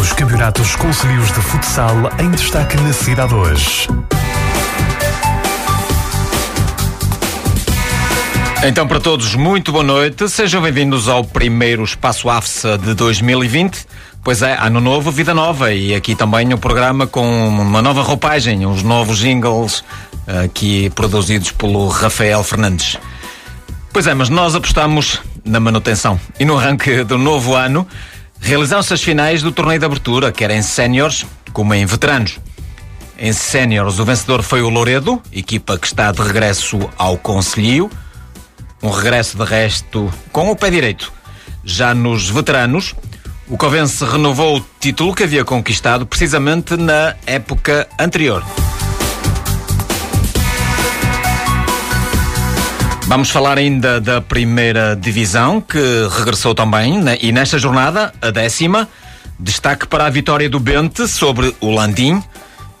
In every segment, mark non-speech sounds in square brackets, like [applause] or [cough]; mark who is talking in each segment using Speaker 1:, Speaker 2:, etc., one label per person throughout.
Speaker 1: Os campeonatos concelhios de futsal em destaque na cidade hoje.
Speaker 2: Então, para todos, muito boa noite. Sejam bem-vindos ao primeiro Espaço AFSA de 2020. Pois é, ano novo, vida nova. E aqui também o programa com uma nova roupagem, uns novos jingles aqui produzidos pelo Rafael Fernandes. Pois é, mas nós apostamos na manutenção. E no arranque do novo ano, realizaram-se as finais do torneio de abertura, quer em séniores como em veteranos. Em séniores, o vencedor foi o Loredo, equipa que está de regresso ao Conselhio. Um regresso de resto com o pé direito. Já nos veteranos, o Covense renovou o título que havia conquistado precisamente na época anterior. Vamos falar ainda da primeira divisão, que regressou também, e nesta jornada, a décima, destaque para a vitória do Bente sobre o Landim.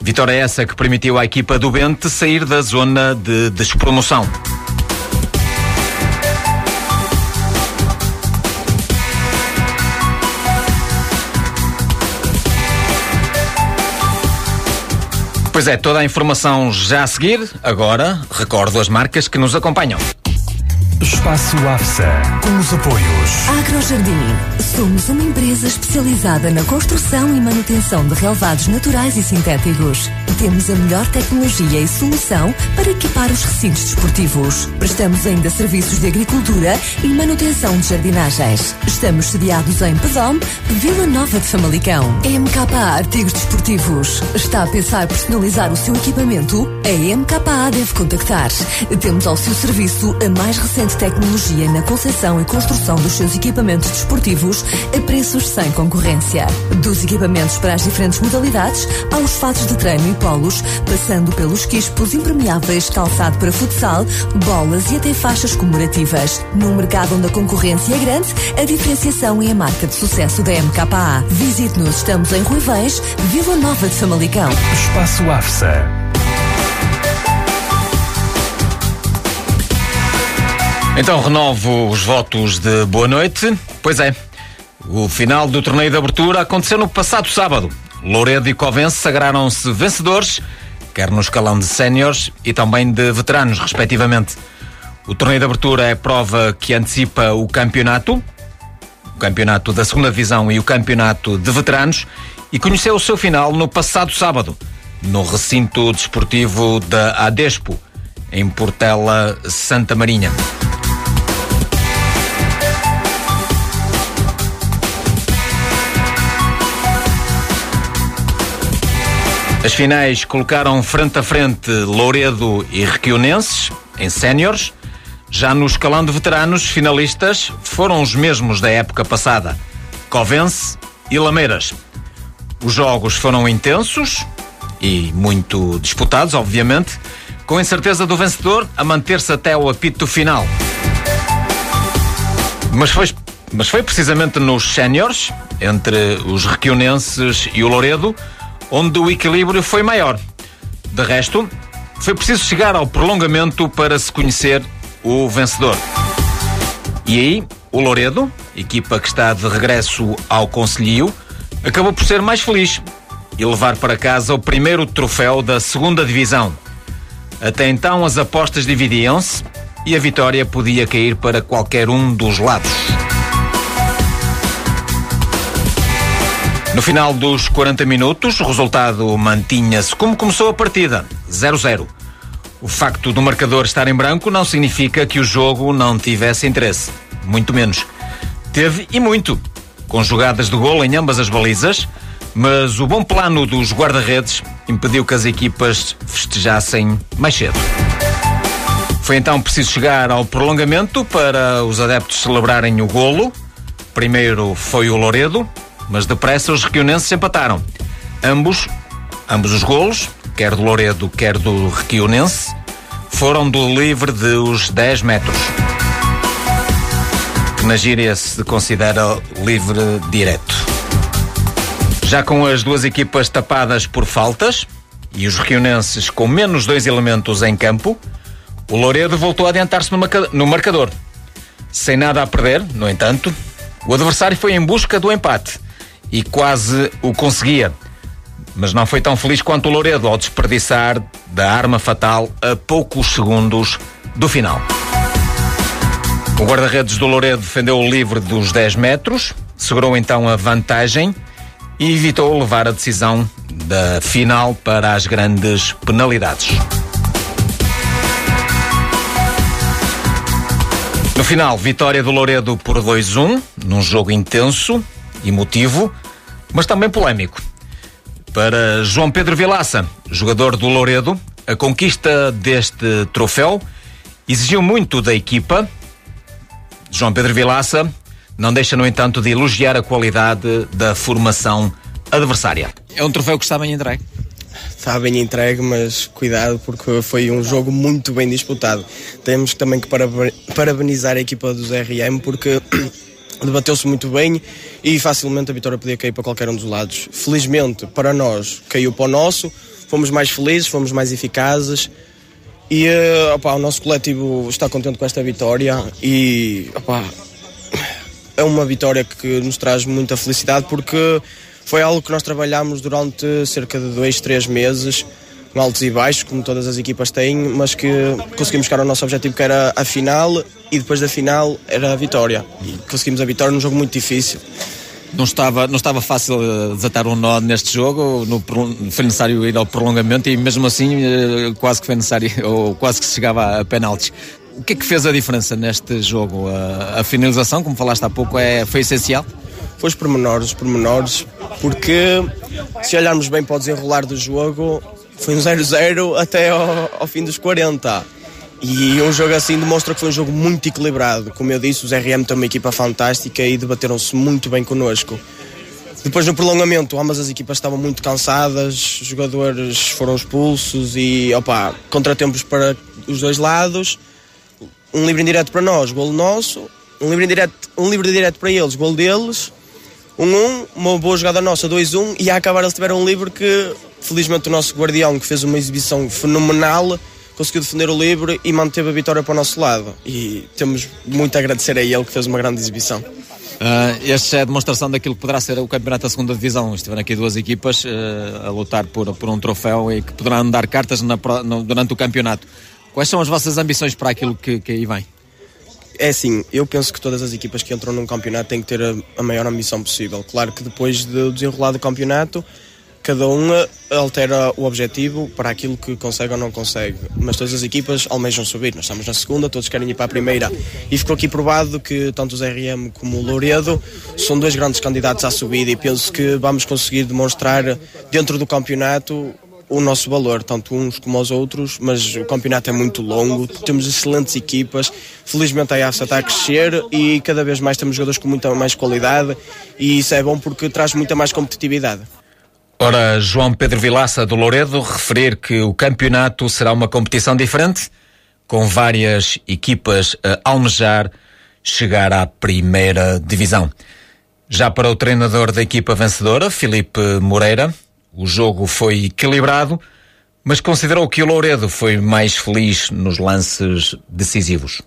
Speaker 2: Vitória essa que permitiu à equipa do Bente sair da zona de despromoção. Pois é, toda a informação já a seguir. Agora, recordo as marcas que nos acompanham.
Speaker 1: Espaço AFSA, com os apoios.
Speaker 3: Agrojardim. Somos uma empresa especializada na construção e manutenção de relevados naturais e sintéticos. Temos a melhor tecnologia e solução para equipar os recintos desportivos. Prestamos ainda serviços de agricultura e manutenção de jardinagens. Estamos sediados em Pedom, Vila Nova de Famalicão. MKA Artigos Desportivos. Está a pensar personalizar o seu equipamento? A MKA deve contactar. Temos ao seu serviço a mais recente tecnologia na concepção e construção dos seus equipamentos desportivos a preços sem concorrência. Dos equipamentos para as diferentes modalidades, aos fatos de treino e polos, passando pelos quispos impermeáveis, calçado para futsal, bolas e até faixas comemorativas. Num mercado onde a concorrência é grande, a diferenciação é a marca de sucesso da MKA. Visite-nos, estamos em Ruivães, Vila Nova de Famalicão.
Speaker 1: Espaço AFSA.
Speaker 2: Então renovo os votos de boa noite. Pois é, o final do torneio de abertura aconteceu no passado sábado. Louredo e Covense sagraram-se vencedores, quer no escalão de séniores e também de veteranos, respectivamente. O torneio de abertura é prova que antecipa o campeonato, o campeonato da segunda divisão e o campeonato de veteranos, e conheceu o seu final no passado sábado, no recinto desportivo da Adespo, em Portela, Santa Marinha. As finais colocaram frente a frente Louredo e Requionenses, em séniores. Já no escalão de veteranos, finalistas foram os mesmos da época passada, Covense e Lameiras. Os jogos foram intensos e muito disputados, obviamente, com a incerteza do vencedor a manter-se até o apito final. Mas foi, mas foi precisamente nos séniores, entre os requionenses e o Louredo, onde o equilíbrio foi maior. De resto, foi preciso chegar ao prolongamento para se conhecer o vencedor. E aí, o Louredo, equipa que está de regresso ao Conselhio, acabou por ser mais feliz e levar para casa o primeiro troféu da segunda divisão. Até então as apostas dividiam-se e a vitória podia cair para qualquer um dos lados. No final dos 40 minutos, o resultado mantinha-se como começou a partida, 0-0. O facto do marcador estar em branco não significa que o jogo não tivesse interesse, muito menos. Teve e muito, com jogadas de golo em ambas as balizas, mas o bom plano dos guarda-redes impediu que as equipas festejassem mais cedo. Foi então preciso chegar ao prolongamento para os adeptos celebrarem o golo. Primeiro foi o Loredo, mas depressa os requionenses empataram. Ambos, ambos os golos, quer do Loredo, quer do requionense, foram do livre de os 10 metros. Que na gíria se considera livre direto. Já com as duas equipas tapadas por faltas e os requionenses com menos dois elementos em campo, o Loredo voltou a adiantar-se no marcador. Sem nada a perder, no entanto, o adversário foi em busca do empate e quase o conseguia. Mas não foi tão feliz quanto o Loredo ao desperdiçar da arma fatal a poucos segundos do final. O guarda-redes do Loredo defendeu o livre dos 10 metros, segurou então a vantagem e evitou levar a decisão da final para as grandes penalidades. No final, vitória do Loredo por 2-1, num jogo intenso, emotivo, mas também polémico. Para João Pedro Vilaça, jogador do Loredo, a conquista deste troféu exigiu muito da equipa. João Pedro Vilaça não deixa, no entanto, de elogiar a qualidade da formação adversária.
Speaker 4: É um troféu que está bem entregue?
Speaker 5: Está bem entregue, mas cuidado porque foi um jogo muito bem disputado. Temos também que parabenizar a equipa dos RM porque debateu-se muito bem e facilmente a vitória podia cair para qualquer um dos lados. Felizmente, para nós, caiu para o nosso, fomos mais felizes, fomos mais eficazes. E uh, opa, o nosso coletivo está contente com esta vitória e opa, é uma vitória que nos traz muita felicidade porque foi algo que nós trabalhámos durante cerca de dois, três meses altos e baixos, como todas as equipas têm, mas que conseguimos chegar ao nosso objetivo que era a final e depois da final era a vitória. E conseguimos a vitória num jogo muito difícil.
Speaker 4: Não estava, não estava fácil eh, desatar um nó neste jogo, no, foi necessário ir ao prolongamento e mesmo assim eh, quase que foi necessário, [laughs] ou quase que se chegava a penaltis. O que é que fez a diferença neste jogo? A, a finalização, como falaste há pouco, é, foi essencial?
Speaker 5: Foi os pormenores, os pormenores, porque se olharmos bem para o desenrolar do jogo, foi um 0-0 até ao, ao, fim dos 40. E um jogo assim demonstra que foi um jogo muito equilibrado. Como eu disse, os RM têm uma equipa fantástica e debateram-se muito bem connosco. Depois no prolongamento, ambas as equipas estavam muito cansadas, os jogadores foram expulsos e opa, contratempos para os dois lados. Um livre indireto para nós, golo nosso. Um livre indireto, um livre direto para eles, golo deles. 1-1, um, um, uma boa jogada nossa, 2-1, e a acabar eles tiveram um livre que Felizmente o nosso guardião, que fez uma exibição fenomenal, conseguiu defender o livre e manteve a vitória para o nosso lado. E temos muito a agradecer a ele que fez uma grande exibição.
Speaker 4: Uh, este é a demonstração daquilo que poderá ser o campeonato da segunda divisão. Estiveram aqui duas equipas uh, a lutar por, por um troféu e que poderão dar cartas na, no, durante o campeonato. Quais são as vossas ambições para aquilo que, que aí vem?
Speaker 5: É assim, eu penso que todas as equipas que entram num campeonato têm que ter a, a maior ambição possível. Claro que depois de desenrolar do campeonato cada um altera o objetivo para aquilo que consegue ou não consegue. Mas todas as equipas almejam subir. Nós estamos na segunda, todos querem ir para a primeira. E ficou aqui provado que tanto os RM como o Louredo são dois grandes candidatos à subida e penso que vamos conseguir demonstrar dentro do campeonato o nosso valor, tanto uns como os outros, mas o campeonato é muito longo, temos excelentes equipas, felizmente a AFSA está a crescer e cada vez mais temos jogadores com muita mais qualidade e isso é bom porque traz muita mais competitividade.
Speaker 2: Ora, João Pedro Vilaça do Louredo referir que o campeonato será uma competição diferente, com várias equipas a almejar chegar à primeira divisão. Já para o treinador da equipa vencedora, Filipe Moreira, o jogo foi equilibrado, mas considerou que o Louredo foi mais feliz nos lances decisivos.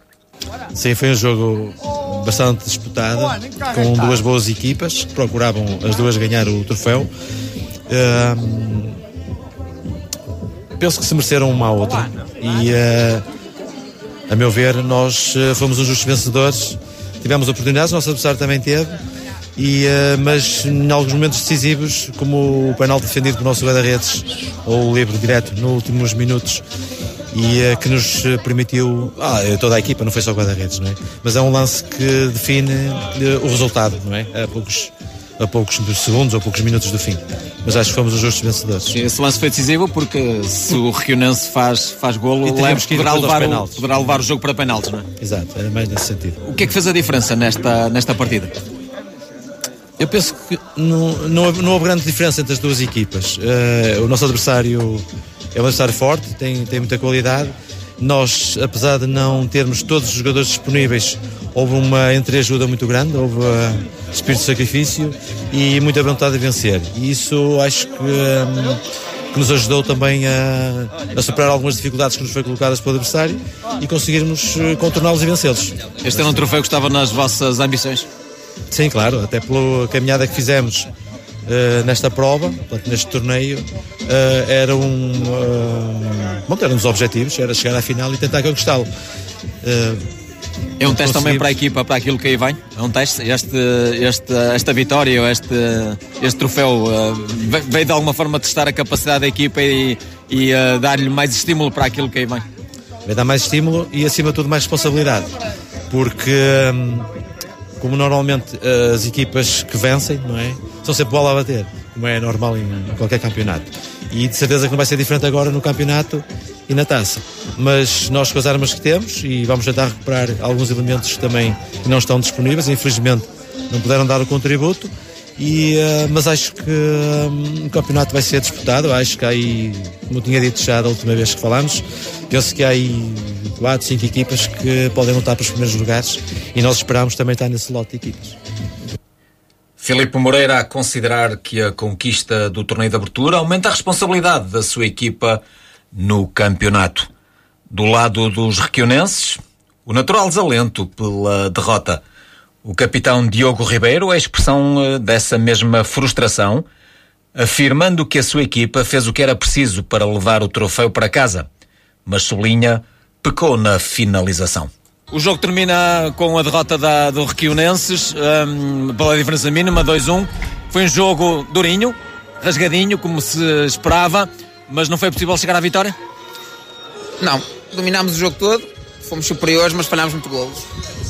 Speaker 6: Sim, foi um jogo bastante disputado, com duas boas equipas que procuravam as duas ganhar o troféu penso que se mereceram uma à outra. E, uh, a meu ver, nós uh, fomos os justos vencedores. Tivemos oportunidades, o nosso adversário também teve. E, uh, mas em alguns momentos decisivos, como o penal defendido pelo nosso guarda-redes, ou o livre direto nos últimos minutos, e uh, que nos permitiu, ah, toda a equipa, não foi só o guarda-redes, não é? Mas é um lance que define uh, o resultado, não é? Há poucos, a poucos segundos ou poucos minutos do fim. Mas acho que fomos os justos vencedores.
Speaker 2: Sim, esse lance foi decisivo porque se o Requionense faz, faz golo, leva, poderá, levar o, poderá levar o jogo para penaltis, não é?
Speaker 6: Exato, era mais nesse sentido.
Speaker 2: O que é que fez a diferença nesta, nesta partida?
Speaker 6: Eu penso que não, não, houve, não houve grande diferença entre as duas equipas. Uh, o nosso adversário é um adversário forte, tem, tem muita qualidade. Nós, apesar de não termos todos os jogadores disponíveis, houve uma entreajuda muito grande, houve uh, espírito de sacrifício e muita vontade de vencer. E isso acho que, um, que nos ajudou também a, a, superar algumas dificuldades que nos foi colocadas pelo adversário e conseguirmos uh, contorná-los e vencê-los.
Speaker 2: Este era um troféu que estava nas vossas ambições?
Speaker 6: Sim, claro, até pela caminhada que fizemos uh, nesta prova, portanto, neste torneio, uh, era um. Uh, bom, eram os objetivos, era chegar à final e tentar conquistá-lo.
Speaker 2: É um teste também para a equipa, para aquilo que aí vem? É um teste? Este, este, esta vitória, este, este troféu, veio de alguma forma testar a capacidade da equipa e, e dar-lhe mais estímulo para aquilo que aí vem?
Speaker 6: Vai dar mais estímulo e, acima de tudo, mais responsabilidade. Porque, como normalmente as equipas que vencem, não é? São sempre bola a bater, como é normal em qualquer campeonato. E de certeza que não vai ser diferente agora no campeonato e na taça. Mas nós com as armas que temos e vamos tentar recuperar alguns elementos que também não estão disponíveis, infelizmente não puderam dar o contributo. E, uh, mas acho que um, o campeonato vai ser disputado. Acho que há aí, como tinha dito já da última vez que falámos, penso que há aí 4, 5 equipas que podem lutar para os primeiros lugares e nós esperamos também estar nesse lote de equipas.
Speaker 7: Filipe Moreira a considerar que a conquista do torneio de abertura aumenta a responsabilidade da sua equipa no campeonato. Do lado dos requionenses, o natural desalento pela derrota. O capitão Diogo Ribeiro é expressão eh, dessa mesma frustração, afirmando que a sua equipa fez o que era preciso para levar o troféu para casa, mas sublinha, pecou na finalização.
Speaker 2: O jogo termina com a derrota da, do Requionenses um, pela diferença mínima, 2-1. Foi um jogo durinho, rasgadinho, como se esperava, mas não foi possível chegar à vitória?
Speaker 8: Não, dominámos o jogo todo, fomos superiores, mas falhámos muito golos.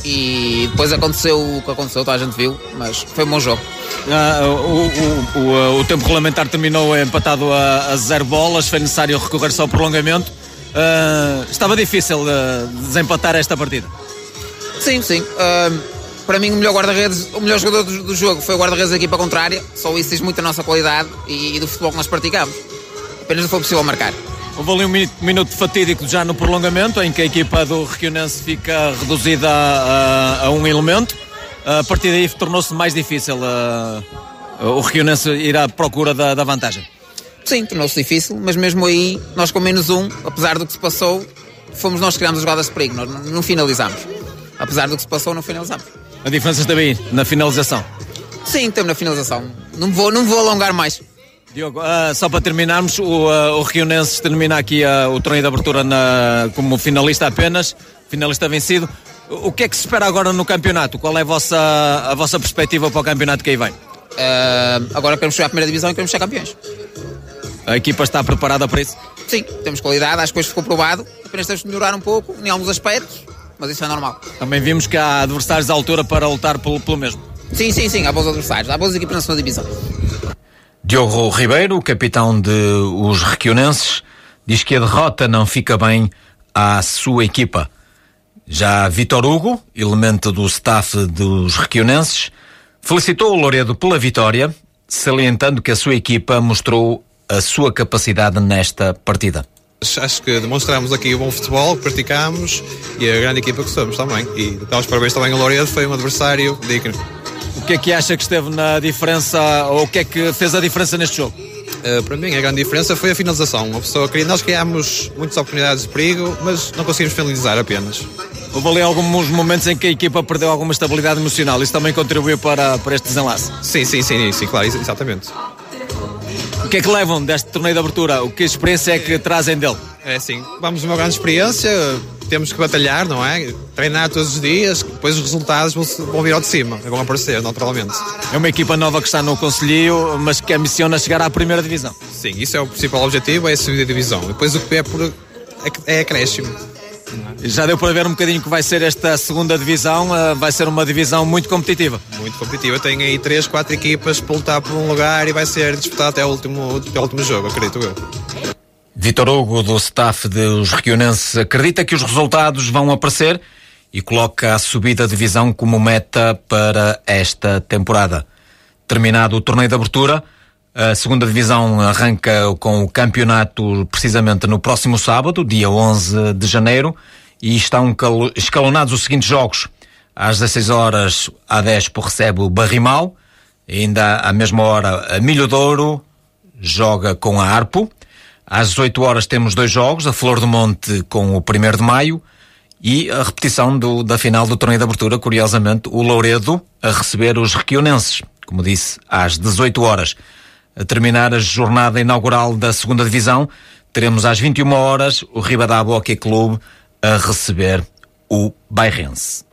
Speaker 8: E depois aconteceu o que aconteceu, toda a gente viu, mas foi um bom jogo.
Speaker 2: Ah, o, o, o, o, tempo regulamentar terminou empatado a, a zero bolas, foi necessário recorrer só ao prolongamento. Uh, estava difícil uh, desempatar esta partida.
Speaker 8: Sim, sim. Uh, para mim, o melhor guarda-redes, o melhor jogador do, do jogo foi o guarda-redes da equipa contrária. Só isso diz muito a nossa qualidade e, e, do futebol que nós praticamos. Apenas não foi possível marcar.
Speaker 2: Houve ali um minuto fatídico já no prolongamento, em que a equipa do Requionense fica reduzida a, a um elemento. A partir daí tornou-se mais difícil o Requionense ir à procura da, da vantagem.
Speaker 8: Sim, tornou-se difícil, mas mesmo aí, nós com menos um, apesar do que se passou, fomos nós que criámos as jogadas de perigo, nós não finalizámos. Apesar do que se passou, não finalizámos.
Speaker 2: A diferença está bem na finalização?
Speaker 8: Sim, temos na finalização. Não vou, não vou alongar mais.
Speaker 2: Diogo, uh, só para terminarmos, o, uh, o Rionense termina aqui uh, o torneio de abertura na, como finalista apenas, finalista vencido. O, o que é que se espera agora no campeonato? Qual é a vossa, a vossa perspectiva para o campeonato que aí vem?
Speaker 8: agora queremos chegar à primeira divisão e queremos ser campeões.
Speaker 2: A equipa está preparada para isso?
Speaker 8: Sim, temos qualidade, acho que hoje ficou provado. Apenas temos de melhorar um pouco em alguns aspectos, mas isso é normal.
Speaker 2: Também vimos que há adversários à altura para lutar pelo, pelo mesmo.
Speaker 8: Sim, sim, sim, há bons adversários, há boas equipas na segunda divisão.
Speaker 7: Diogo Ribeiro, capitão de os Requionenses, diz que a derrota não fica bem à sua equipa. Já Vitor Hugo, elemento do staff dos Requionenses, felicitou o Loredo pela vitória, salientando que a sua equipa mostrou a sua capacidade nesta partida?
Speaker 9: Acho que demonstramos aqui o bom futebol que praticámos e a grande equipa que somos também. E dá os parabéns também ao Louredo, foi um adversário digno.
Speaker 2: O que é que acha que esteve na diferença, ou o que é que fez a diferença neste jogo?
Speaker 9: Uh, para mim, a grande diferença foi a finalização. Uma pessoa queria, nós criámos muitas oportunidades de perigo, mas não conseguimos finalizar apenas.
Speaker 2: Houve ali alguns momentos em que a equipa perdeu alguma estabilidade emocional. Isso também contribuiu para, para este desenlace?
Speaker 9: Sim, sim, sim, sim, claro, exatamente.
Speaker 2: O que é que levam deste torneio de abertura? O que experiência é que trazem dele?
Speaker 9: É sim, vamos uma grande experiência, temos que batalhar, não é? Treinar todos os dias, depois os resultados vão, vão vir ao de cima, vão aparecer naturalmente.
Speaker 4: É uma equipa nova que está no Conselho, mas que ambiciona chegar à primeira divisão.
Speaker 9: Sim, isso é o principal objetivo, é subir a divisão. Depois o que é por é acréscimo.
Speaker 4: Já deu para ver um bocadinho que vai ser esta segunda divisão, eh, vai ser uma divisão muito competitiva.
Speaker 9: Muito competitiva, tem aí três, quatro equipas para lutar por um lugar e vai ser disputado até o último, até o último jogo, acredito eu.
Speaker 2: Vitor Hugo, do staff dos Requionenses, acredita que os resultados vão aparecer e coloca a subida divisão como meta para esta temporada. Terminado o torneio de abertura, a segunda divisão arranca com o campeonato precisamente no próximo sábado, dia 11 de janeiro, e estão escalonados os seguintes jogos. Às 16 horas, a 10 recebe o Barrimal, ainda à mesma hora, a Milho Douro joga com a Arpo. Às 18 horas temos dois jogos, a Flor do Monte com o 1 de Maio e a repetição do, da final do torneio de abertura, curiosamente, o Louredo a receber os requionenses, como disse, às 18 horas. A terminar a jornada inaugural da segunda divisão, teremos às 21 horas o Ribadá Hockey Clube a receber o Bairrense.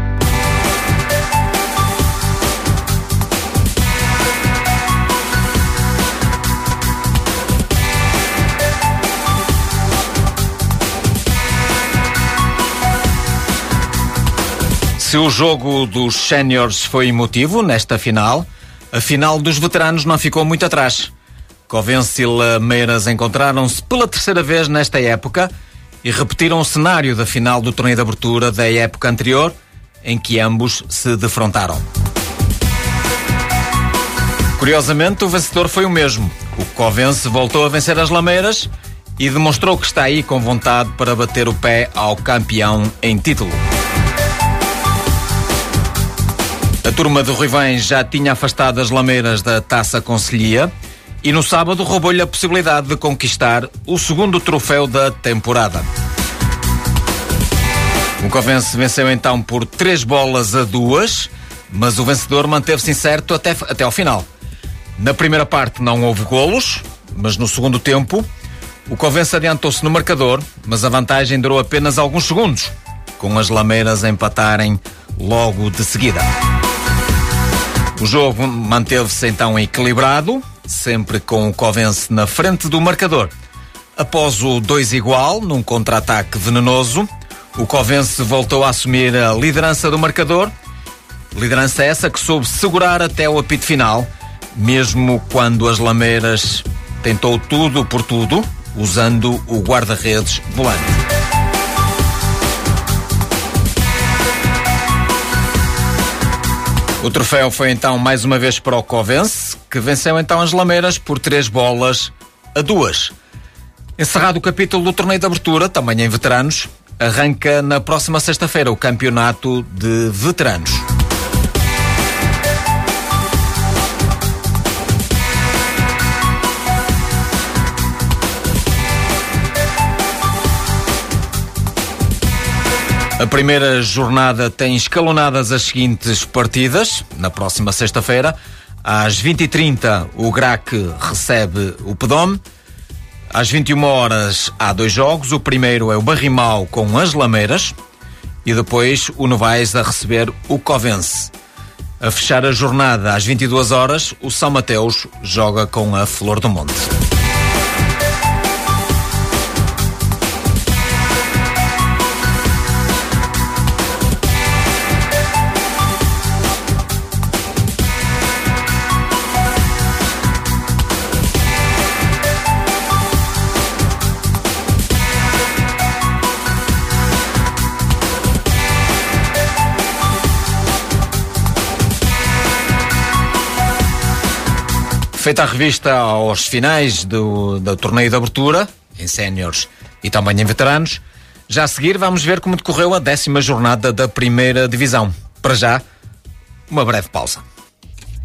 Speaker 2: Se o jogo dos séniores foi emotivo nesta final, a final dos veteranos não ficou muito atrás. Covense e Lameiras encontraram-se pela terceira vez nesta época e repetiram o cenário da final do torneio de abertura da época anterior, em que ambos se defrontaram. Curiosamente, o vencedor foi o mesmo. O Covense voltou a vencer as Lameiras e demonstrou que está aí com vontade para bater o pé ao campeão em título. A turma de Ruivães já tinha afastado as lameiras da Taça Conselhia e no sábado roubou-lhe a possibilidade de conquistar o segundo troféu da temporada. O Covense venceu então por três bolas a duas, mas o vencedor manteve-se incerto até, até ao final. Na primeira parte não houve golos, mas no segundo tempo o Covense adiantou-se no marcador, mas a vantagem durou apenas alguns segundos, com as lameiras a empatarem logo de seguida. O jogo manteve-se então equilibrado, sempre com o Covense na frente do marcador. Após o 2 igual, num contra-ataque venenoso, o Covense voltou a assumir a liderança do marcador. Liderança essa que soube segurar até o apito final, mesmo quando as Lameiras tentou tudo por tudo, usando o guarda-redes volante. O troféu foi então mais uma vez para o Covense, que venceu então as Lameiras por três bolas a duas. Encerrado o capítulo do torneio de abertura, também em veteranos, arranca na próxima sexta-feira o campeonato de veteranos. A primeira jornada tem escalonadas as seguintes partidas. Na próxima sexta-feira, às 20h30, o GRAC recebe o Pedome. Às 21 horas há dois jogos. O primeiro é o Barrimal com as Lameiras e depois o Novais a receber o Covense. A fechar a jornada às 22 horas, o São Mateus joga com a Flor do Monte. Feita a revista aos finais do, do torneio de abertura, em séniores e também em veteranos, já a seguir vamos ver como decorreu a décima jornada da primeira divisão. Para já, uma breve pausa.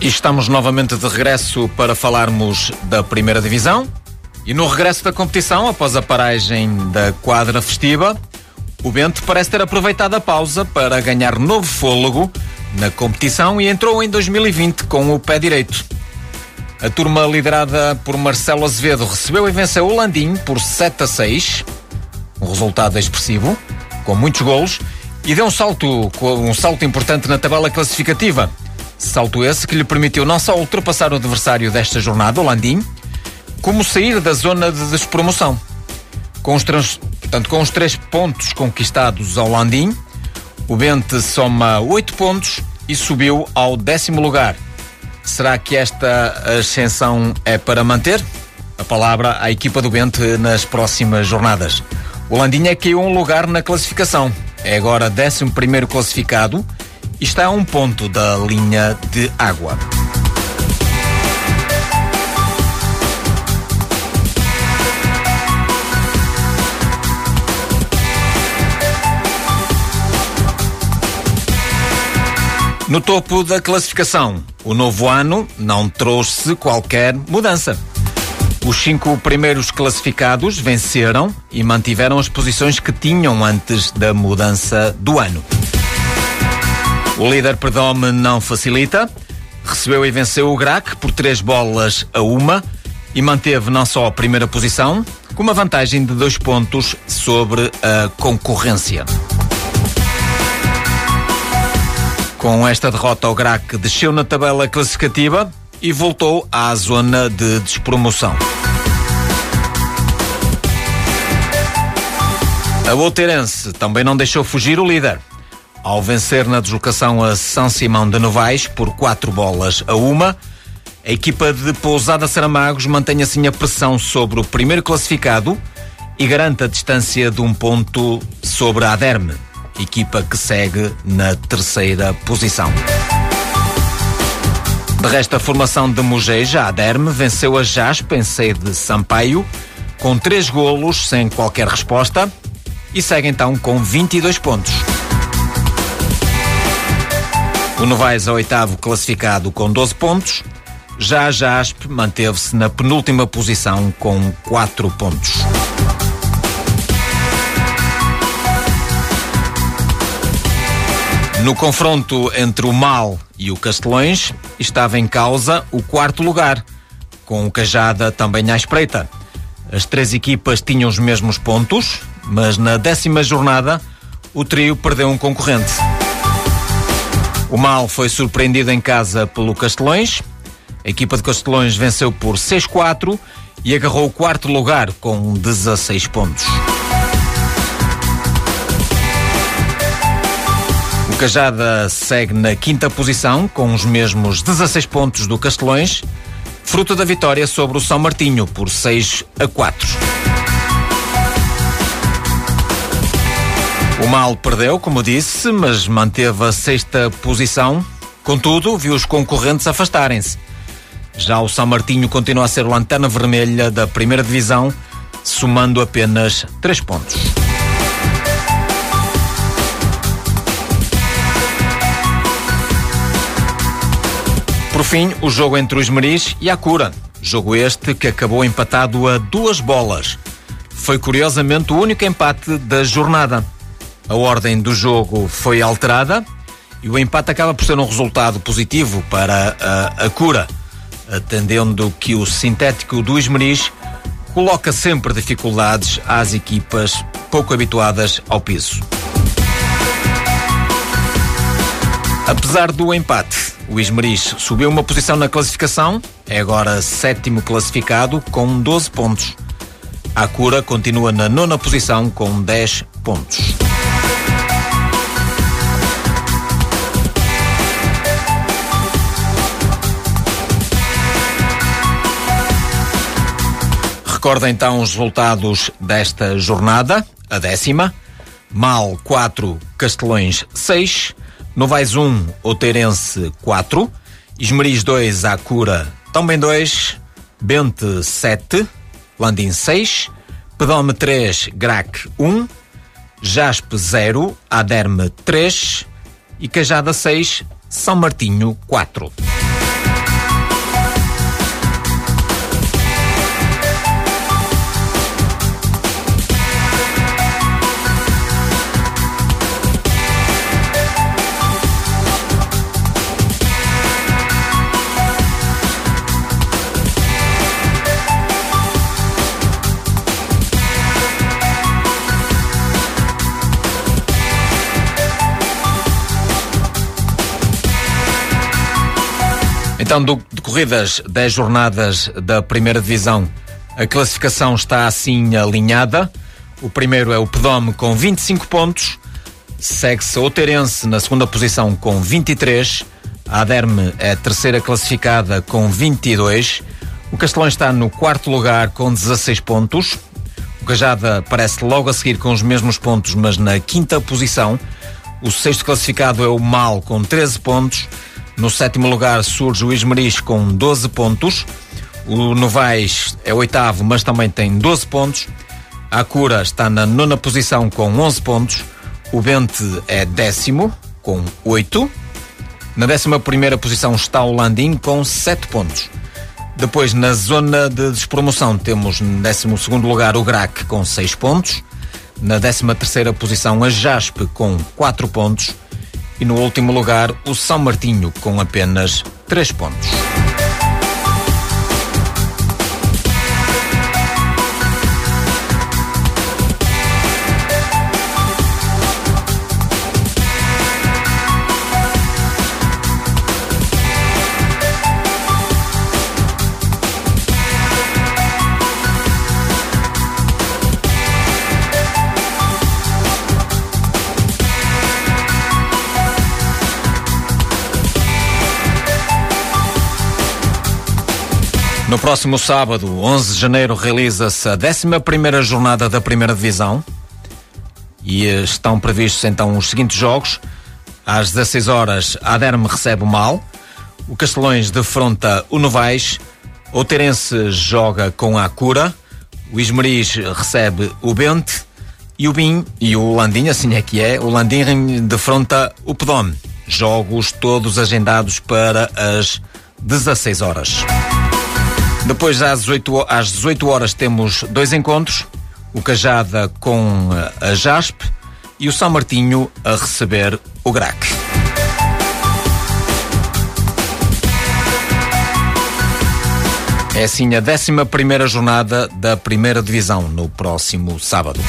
Speaker 2: Estamos novamente de regresso para falarmos da primeira divisão. E no regresso da competição, após a paragem da quadra festiva, o Bento parece ter aproveitado a pausa para ganhar novo fôlego na competição e entrou em 2020 com o pé direito. A turma liderada por Marcelo Azevedo recebeu e venceu o Landim por 7 a 6, um resultado expressivo, com muitos golos, e deu um salto, um salto importante na tabela classificativa. Salto esse que lhe permitiu não só ultrapassar o adversário desta jornada, o Landim, como sair da zona de despromoção. Com os, trans, portanto, com os três pontos conquistados ao Landim, o Bente soma oito pontos e subiu ao décimo lugar. Será que esta ascensão é para manter? A palavra à equipa do Bente nas próximas jornadas. O Landinha caiu um lugar na classificação. É agora décimo primeiro classificado está a um ponto da linha de água. No topo da classificação, o novo ano não trouxe qualquer mudança. Os cinco primeiros classificados venceram e mantiveram as posições que tinham antes da mudança do ano. O líder Perdome não facilita, recebeu e venceu o Grac por três bolas a uma e manteve não só a primeira posição, com uma vantagem de dois pontos sobre a concorrência. Com esta derrota, o Grac desceu na tabela classificativa e voltou à zona de despromoção. A Outeirense também não deixou fugir o líder. Ao vencer na deslocação a São Simão de Novais por quatro bolas a uma, a equipa de Pousada Saramagos mantém assim a pressão sobre o primeiro classificado e garante a distância de um ponto sobre a Aderme equipa que segue na terceira posição. De resto, a formação de Mugeja, a Derme, venceu a Jaspe em sede de Sampaio, com três golos sem qualquer resposta, e segue então com 22 pontos. O Novaes é oitavo classificado com 12 pontos, já a Jaspe manteve-se na penúltima posição com 4 pontos. No confronto entre o Mal e o Castelões, estava em causa o quarto lugar, com o Cajada também à espreita. As três equipas tinham os mesmos pontos, mas na décima jornada o trio perdeu um concorrente. O Mal foi surpreendido em casa pelo Castelões. A equipa de Castelões venceu por 6-4 e agarrou o quarto lugar com 16 pontos. Cajada segue na quinta posição, com os mesmos 16 pontos do Castelões, fruto da vitória sobre o São Martinho por 6 a 4. O Mal perdeu, como disse, mas manteve a sexta posição. Contudo, viu os concorrentes afastarem-se. Já o São Martinho continua a ser lanterna vermelha da primeira divisão, somando apenas 3 pontos. Por fim, o jogo entre o Esmeriz e a Cura. Jogo este que acabou empatado a duas bolas. Foi curiosamente o único empate da jornada. A ordem do jogo foi alterada e o empate acaba por ser um resultado positivo para a, a Cura, atendendo que o sintético do Esmeriz coloca sempre dificuldades às equipas pouco habituadas ao piso. Apesar do empate, o Esmeriz subiu uma posição na classificação, é agora sétimo classificado com 12 pontos. A Cura continua na nona posição com 10 pontos. Recorda então os resultados desta jornada, a décima. Mal 4, Castelões 6, Novais 1, Outeirense 4, Esmeriz 2, Acura também 2, Bente 7, Landim 6, Pedome 3, Grac 1, Jaspe 0, Aderme 3 e Cajada 6, São Martinho 4. Então, decorridas 10 jornadas da primeira divisão, a classificação está assim alinhada. O primeiro é o Pedome com 25 pontos, segue-se o Outeirense na segunda posição com 23, a Aderme é a terceira classificada com 22, o Castelão está no quarto lugar com 16 pontos, o Cajada aparece logo a seguir com os mesmos pontos, mas na quinta posição. O sexto classificado é o Mal com 13 pontos. No sétimo lugar surge o Esmeriz com 12 pontos. O Novais é oitavo, mas também tem 12 pontos. A Cura está na nona posição com 11 pontos. O Bente é décimo com 8. Na décima primeira posição está o Landim com 7 pontos. Depois, na zona de despromoção, temos no décimo segundo lugar o Grac com 6 pontos. Na décima terceira posição, a Jaspe com 4 pontos e no último lugar o São Martinho com apenas 3 pontos. No próximo sábado, 11 de janeiro, realiza-se a 11 jornada da Primeira Divisão e estão previstos então os seguintes jogos. Às 16 horas, a Aderme recebe o Mal, o Castelões defronta o Novais, o Terence joga com a Cura, o Ismeriz recebe o Bente e o Bim e o Landim, assim é que é, o Landim defronta o Pedome. Jogos todos agendados para as 16 horas. Depois, às 18, às 18 horas, temos dois encontros: o Cajada com a JASP e o São Martinho a receber o GRAC. É assim a 11 jornada da primeira divisão no próximo sábado.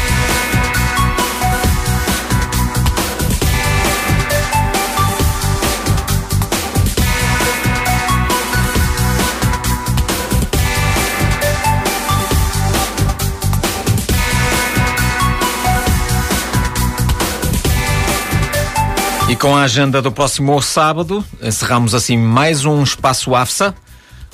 Speaker 2: Com a agenda do próximo sábado, encerramos assim mais um espaço AFSA,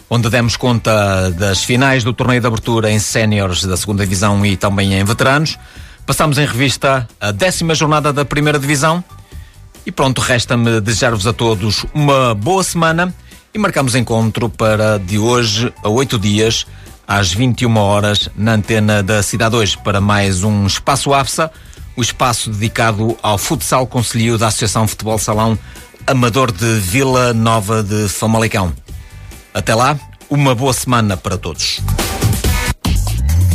Speaker 2: onde demos conta das finais do torneio de abertura em séniores da segunda divisão e também em veteranos. Passamos em revista a décima jornada da primeira divisão. E pronto, resta-me desejar-vos a todos uma boa semana e marcamos encontro para de hoje a oito dias, às 21 horas, na antena da Cidade 2, para mais um Espaço AFSA o espaço dedicado ao futsal conselheiro da Associação Futebol Salão Amador de Vila Nova de Famalicão. Até lá, uma boa semana para todos.